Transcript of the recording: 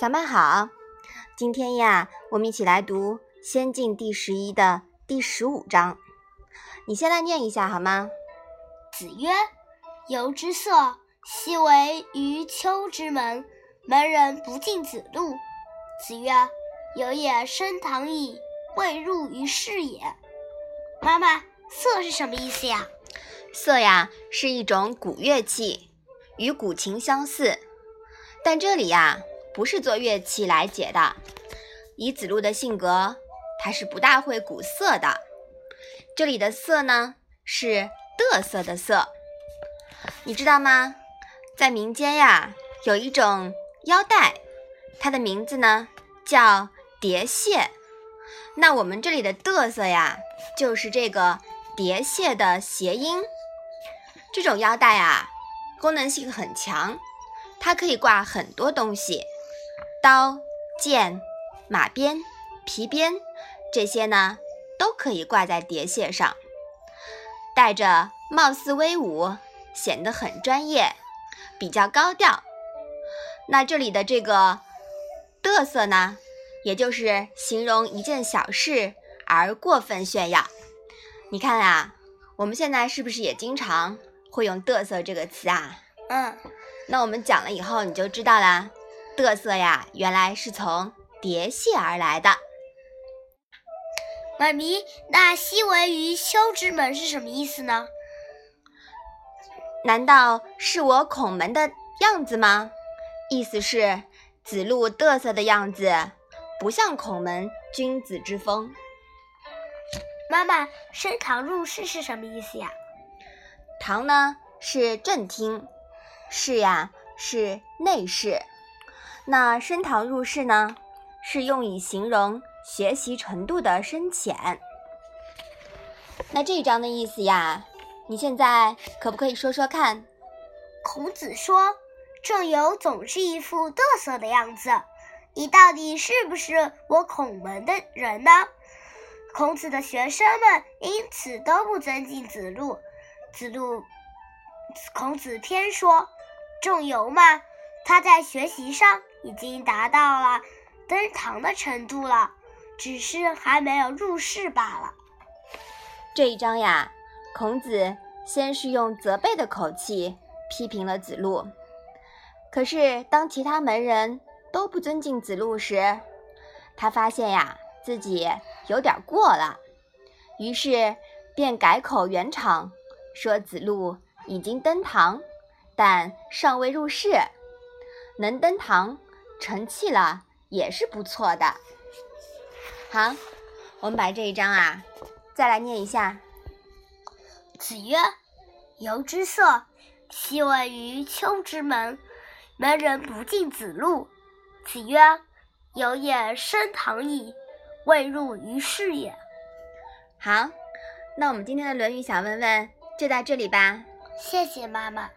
小麦好，今天呀，我们一起来读《仙境》第十一的第十五章。你先来念一下好吗？子曰：“由之色，奚为于丘之门，门人不进子路。”子曰：“由也升堂矣，未入于室也。”妈妈，色是什么意思呀？色呀，是一种古乐器，与古琴相似，但这里呀。不是做乐器来解的。以子路的性格，他是不大会鼓瑟的。这里的瑟呢，是嘚瑟的瑟。你知道吗？在民间呀，有一种腰带，它的名字呢叫叠蟹。那我们这里的嘚瑟呀，就是这个叠蟹的谐音。这种腰带啊，功能性很强，它可以挂很多东西。刀、剑、马鞭、皮鞭，这些呢都可以挂在碟蟹上，带着貌似威武，显得很专业，比较高调。那这里的这个嘚瑟呢，也就是形容一件小事而过分炫耀。你看啊，我们现在是不是也经常会用嘚瑟这个词啊？嗯，那我们讲了以后你就知道啦。嘚瑟呀，原来是从叠戏而来的。妈咪，那“昔为于丘之门”是什么意思呢？难道是我孔门的样子吗？意思是子路嘚瑟的样子，不像孔门君子之风。妈妈，升堂入室是什么意思呀？堂呢是正厅，室呀是内室。那深堂入室呢，是用以形容学习程度的深浅。那这一章的意思呀，你现在可不可以说说看？孔子说：“仲由总是一副嘚瑟的样子，你到底是不是我孔门的人呢？”孔子的学生们因此都不尊敬子路。子路，孔子偏说：“仲由嘛，他在学习上。”已经达到了登堂的程度了，只是还没有入室罢了。这一章呀，孔子先是用责备的口气批评了子路，可是当其他门人都不尊敬子路时，他发现呀自己有点过了，于是便改口圆场，说子路已经登堂，但尚未入室，能登堂。成器了也是不错的。好，我们把这一章啊再来念一下。子曰：“由之色，昔为于丘之门，门人不进子路。”子曰：“由也升堂矣，未入于室也。”好，那我们今天的《论语》小问问就到这里吧。谢谢妈妈。